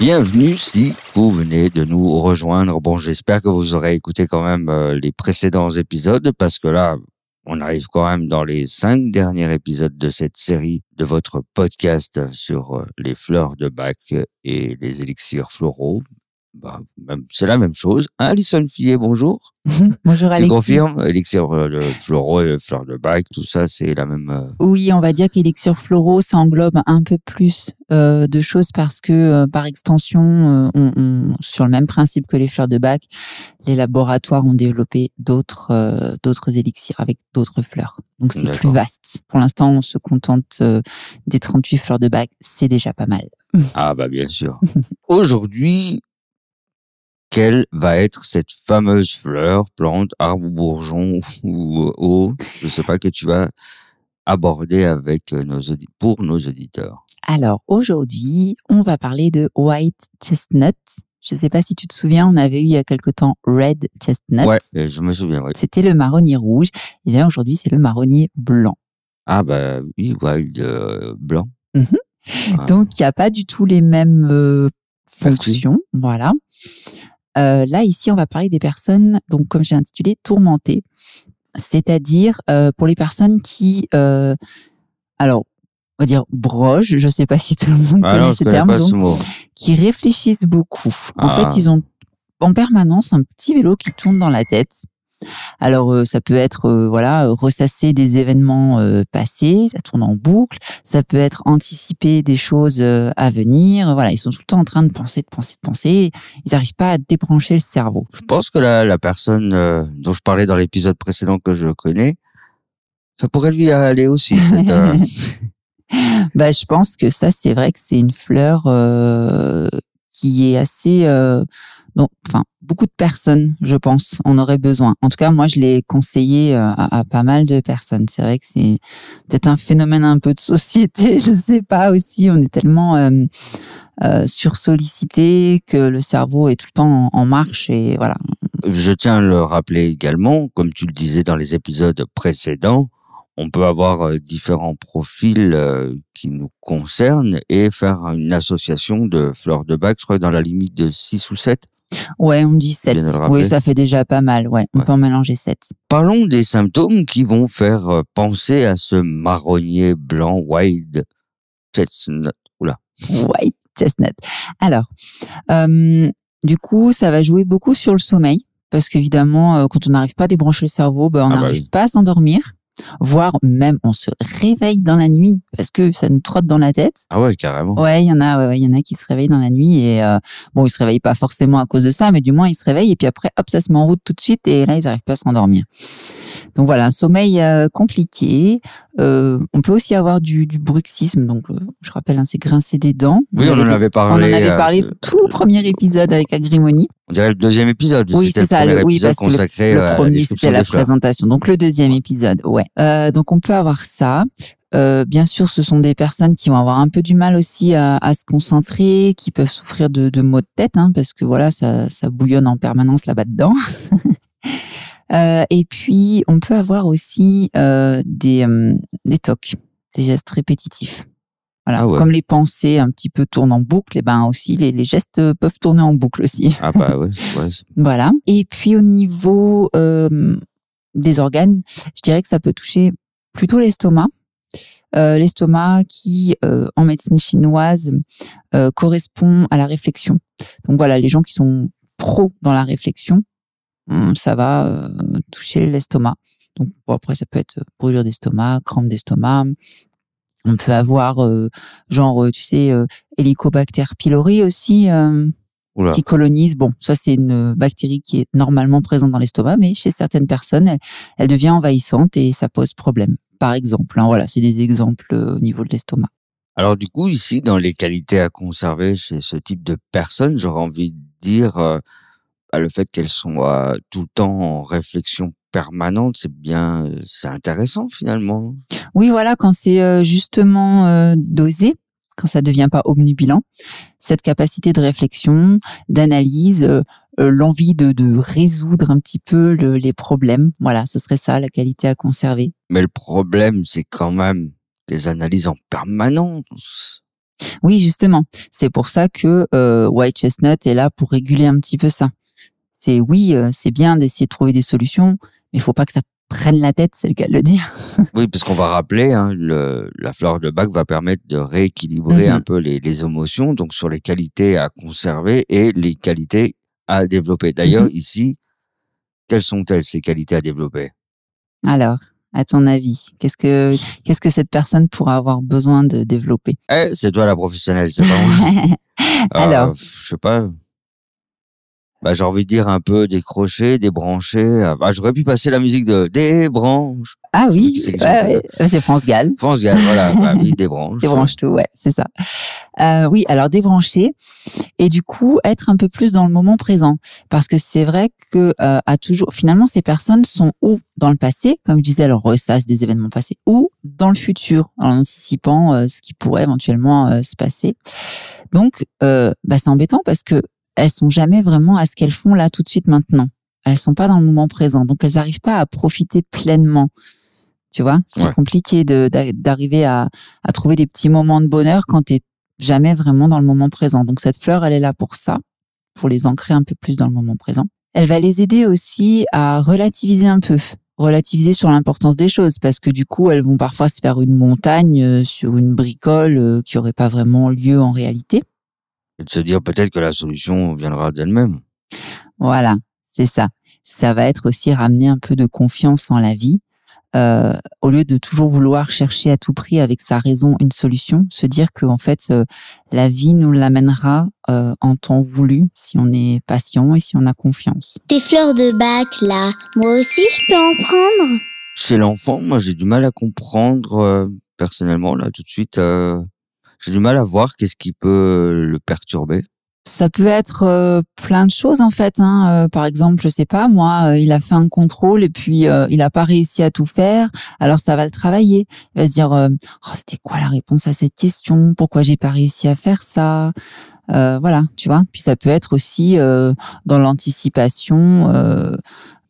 Bienvenue si vous venez de nous rejoindre. Bon, j'espère que vous aurez écouté quand même euh, les précédents épisodes parce que là, on arrive quand même dans les cinq derniers épisodes de cette série de votre podcast sur euh, les fleurs de bac et les élixirs floraux. Bah, c'est la même chose. Hein, Alison Fillet, bonjour. Bonjour Tu Alexis. confirmes Élixir euh, floraux et fleurs de bac, tout ça, c'est la même. euh, Oui, on va dire qu'Elixir Floro, ça englobe un peu plus euh, de choses parce que, euh, par extension, on, on- sur le même principe que les fleurs de bac, les laboratoires ont développé d'autres d'autres élixirs avec d'autres fleurs. Donc c'est plus vaste. Pour l'instant, on se contente des 38 fleurs de bac, c'est déjà pas mal. Ah bah bien sûr. Aujourd'hui, quelle va être cette fameuse fleur, plante, arbre ou bourgeon ou euh, eau, je sais pas, que tu vas aborder avec euh, nos pour nos auditeurs. Alors aujourd'hui, on va parler de White Chestnut. Je sais pas si tu te souviens, on avait eu il y a quelque temps Red Chestnut. Ouais, euh, je me souviens. ouais. C'était le marronnier rouge. Et bien aujourd'hui, c'est le marronnier blanc. Ah bah oui, wild euh, blanc. Mhm. Ah. Donc, il n'y a pas du tout les mêmes euh, fonctions. Voilà. Euh, là, ici, on va parler des personnes, donc comme j'ai intitulé, tourmentées. C'est-à-dire euh, pour les personnes qui, euh, alors, on va dire broges, je ne sais pas si tout le monde Ah connaît non, ce terme, pas donc, ce mot. qui réfléchissent beaucoup. En Ah. fait, ils ont en permanence un petit vélo qui tourne dans la tête. Alors, euh, ça peut être euh, voilà ressasser des événements euh, passés, ça tourne en boucle. Ça peut être anticiper des choses à venir. Voilà, ils sont tout le temps en train de penser, de penser, de penser. Ils n'arrivent pas à débrancher le cerveau. Je pense que la, la personne dont je parlais dans l'épisode précédent que je connais, ça pourrait lui aller aussi. cette, bah, je pense que ça, c'est vrai que c'est une fleur euh, qui est assez. Euh, non, enfin, beaucoup de personnes, je pense, en auraient besoin. En tout cas, moi, je l'ai conseillé euh, à, pas mal de personnes. C'est vrai que c'est peut-être un phénomène un peu de société, je sais pas aussi. On est tellement euh, euh, que le cerveau est tout le temps en, en marche et voilà. Je tiens à le rappeler également, comme tu le disais dans les épisodes précédents, on peut avoir euh, différents profils euh, qui nous concernent et faire une association de fleurs de bac, je crois, dans la limite de 6 ou 7. Ouais, on dit 7. viens de le rappeler. Oui, ça fait déjà pas mal. Ouais, on Ouais. peut en mélanger 7. Parlons des symptômes qui vont faire euh, penser à ce marronnier blanc wild chestnut. Oula. White chestnut. Alors, euh, du coup, ça va jouer beaucoup sur le sommeil, parce qu'évidemment, quand on n'arrive pas à débrancher le cerveau, ben, on Ah bah n'arrive oui. pas à s'endormir, voire même on se réveille dans la nuit parce que ça nous trotte dans la tête. Ah ouais, carrément. Ouais, il y en a, ouais, y en a qui se réveillent dans la nuit et euh, bon, ils se réveillent pas forcément à cause de ça, mais du moins ils se réveillent et puis après, hop, ça se met en route tout de suite et là ils n'arrivent pas à s'endormir. Donc voilà, un sommeil euh, compliqué. Euh, on peut aussi avoir du, du bruxisme, donc euh, je rappelle, hein, c'est grincer des dents. Oui, on en avait avait on parlé. en avait parlé tout le premier épisode avec Agrimony. on dirait le deuxième épisode. Oui, c'est ça. Le oui, parce que le, premier c'était la présentation. Donc le deuxième épisode, ouais. Donc on peut avoir ça. Euh, bien sûr, ce sont des personnes qui vont avoir un peu du mal aussi à, à se concentrer, qui peuvent souffrir de, de maux de tête, hein, parce que voilà, ça, ça bouillonne en permanence là-bas dedans. Euh, et puis, on peut avoir aussi euh, des, euh, des tocs, des gestes répétitifs. Voilà, Ah ouais. comme les pensées un petit peu tournent en boucle, et ben aussi les, les gestes peuvent tourner en boucle aussi. Ah bah ouais, ouais, Voilà. Et puis au niveau euh, des organes, je dirais que ça peut toucher plutôt l'estomac. Euh, l'estomac qui, euh, en médecine chinoise, euh, correspond à la réflexion. Donc voilà, les gens qui sont pro dans la réflexion, ça va euh, toucher l'estomac. Donc bon, après, ça peut être euh, brûlure d'estomac, crampe d'estomac. On peut avoir, euh, genre, euh, tu sais, euh, Helicobacter pylori aussi, euh, qui colonise. Bon, ça c'est une bactérie qui est normalement présente dans l'estomac, mais chez certaines personnes, elle, elle devient envahissante et ça pose problème. Par exemple, hein, voilà, c'est des exemples au niveau de l'estomac. Alors du coup, ici, dans les qualités à conserver chez ce type de personnes, j'aurais envie de dire euh, bah, le fait qu'elles euh, tout le temps en réflexion permanente, c'est bien, c'est intéressant finalement. Oui, voilà, quand c'est justement dosé, quand ça devient pas obnubilant, cette capacité de réflexion, d'analyse, euh, l'envie de, de résoudre un petit peu le- les problèmes, voilà, ce serait ça la qualité à conserver. Mais le problème, c'est quand même les analyses en permanence. Oui, justement, c'est pour ça que euh, White Chestnut est là pour réguler un petit peu ça. C'est oui, euh, c'est bien d'essayer de trouver des solutions, mais il faut pas que ça prenne la tête, c'est le cas de le dire. Oui, parce qu'on va rappeler, hein, le, la fleur de bac va permettre de rééquilibrer Mhm. un peu les, les émotions, donc sur les qualités à conserver et les qualités à développer. D'ailleurs, Mhm. ici, quelles sont-elles ces qualités à développer? Alors, à ton avis, qu'est-ce que qu'est-ce que cette personne pourra avoir besoin de développer? Eh, c'est toi la professionnelle, c'est pas moi. Alors. Euh, je sais pas. Bah, j'ai envie de dire un peu décrocher, débrancher. Ah, Bah, j'aurais pu passer la musique de débranche. Ah oui, ouais, ouais, c'est France Gall. France Gall, voilà. Bah, oui, débranche. Débranche tout, ouais, c'est ça. Euh, oui, alors débrancher et du coup être un peu plus dans le moment présent, parce que c'est vrai que euh, à toujours, finalement, ces personnes sont ou dans le passé, comme je disais, elles ressassent des événements passés, ou dans le futur, en anticipant euh, ce qui pourrait éventuellement euh, se passer. Donc, euh, bah, c'est embêtant parce que elles sont jamais vraiment à ce qu'elles font là tout de suite maintenant. Elles sont pas dans le moment présent, donc elles n'arrivent pas à profiter pleinement. Tu vois, c'est Ouais. compliqué d'arriver à, à trouver des petits moments de bonheur quand tu jamais vraiment dans le moment présent. Donc cette fleur, elle est là pour ça, pour les ancrer un peu plus dans le moment présent. Elle va les aider aussi à relativiser un peu, relativiser sur l'importance des choses, parce que du coup, elles vont parfois se faire une montagne euh, sur une bricole euh, qui aurait pas vraiment lieu en réalité. Et de se dire peut-être que la solution viendra d'elle-même. Voilà, c'est ça. Ça va être aussi ramener un peu de confiance en la vie. Euh, au lieu de toujours vouloir chercher à tout prix avec sa raison une solution, se dire que en fait euh, la vie nous l'amènera euh, en temps voulu si on est patient et si on a confiance. Tes fleurs de bac, là, moi aussi je peux en prendre Chez l'enfant, moi, j'ai du mal à comprendre, euh, personnellement, là, tout de suite. Euh, j'ai du mal à voir qu'est-ce qui peut le perturber. Ça peut être euh, plein de choses en fait. Hein. Euh, par exemple, je sais pas, moi, euh, il a fait un contrôle et puis euh, il a pas réussi à tout faire. Alors ça va le travailler. Il va se dire, euh, oh, c'était quoi la réponse à cette question? Pourquoi j'ai pas réussi à faire ça? Euh, Voilà, tu vois. Puis ça peut être aussi euh, dans l'anticipation. euh,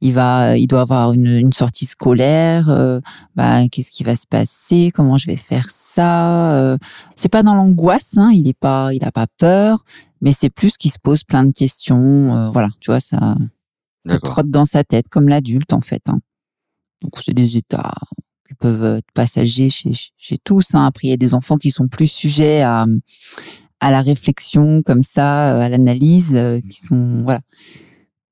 il va, il doit avoir une, une sortie scolaire. euh, bah, qu'est-ce qui va se passer Comment je vais faire ça euh, C'est pas dans l'angoisse. Hein, il est pas, il a pas peur mais c'est plus qu'il se pose plein de questions. euh, voilà, tu vois, ça, ça trotte dans sa tête comme l'adulte en fait. hein. Donc c'est des états qui peuvent être passagers chez, chez tous. Hein. Après, il y a des enfants qui sont plus sujets à, à la réflexion comme ça, euh, à l'analyse, euh, qui sont voilà.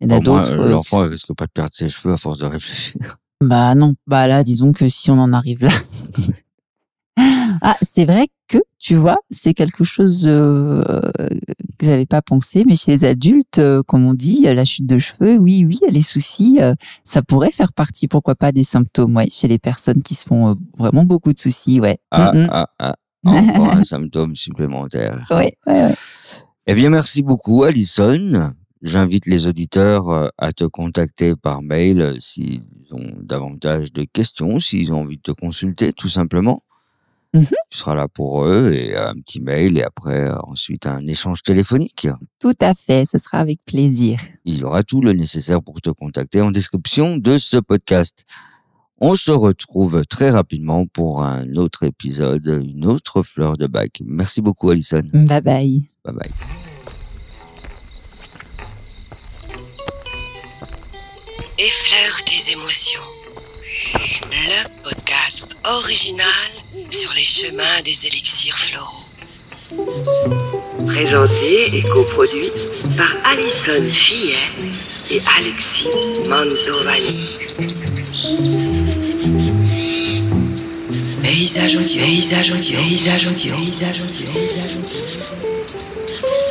Il y en a d'autres. euh, L'enfant il risque pas de perdre ses cheveux à force de réfléchir. Bah non, bah là, disons que si on en arrive là. ah, c'est vrai que, tu vois, c'est quelque chose euh, que j'avais pas pensé, mais chez les adultes, euh, comme on dit, la chute de cheveux, oui, oui, les soucis, euh, ça pourrait faire partie, pourquoi pas, des symptômes, ouais, chez les personnes qui se font vraiment beaucoup de soucis, ouais. Ah, Mm, mm. ah, ah. Encore un symptôme supplémentaire. Ouais, ouais, ouais. Eh bien, merci beaucoup, Alison. J'invite les auditeurs euh, à te contacter par mail s'ils ont davantage de questions, s'ils ont envie de te consulter, tout simplement. Mhm. Tu seras là pour eux et un petit mail et après, ensuite, un échange téléphonique. Tout à fait, ce sera avec plaisir. Il y aura tout le nécessaire pour te contacter en description de ce podcast. On se retrouve très rapidement pour un autre épisode, une autre fleur de bac. Merci beaucoup, Alison. Bye bye. Bye bye. Effleure tes émotions. Le podcast original sur les chemins des élixirs floraux. Présenté et coproduit par Alison Fillet et Alexis Mantovani. Paysage audio, paysage audio, paysage audio, paysage audio, paysage audio.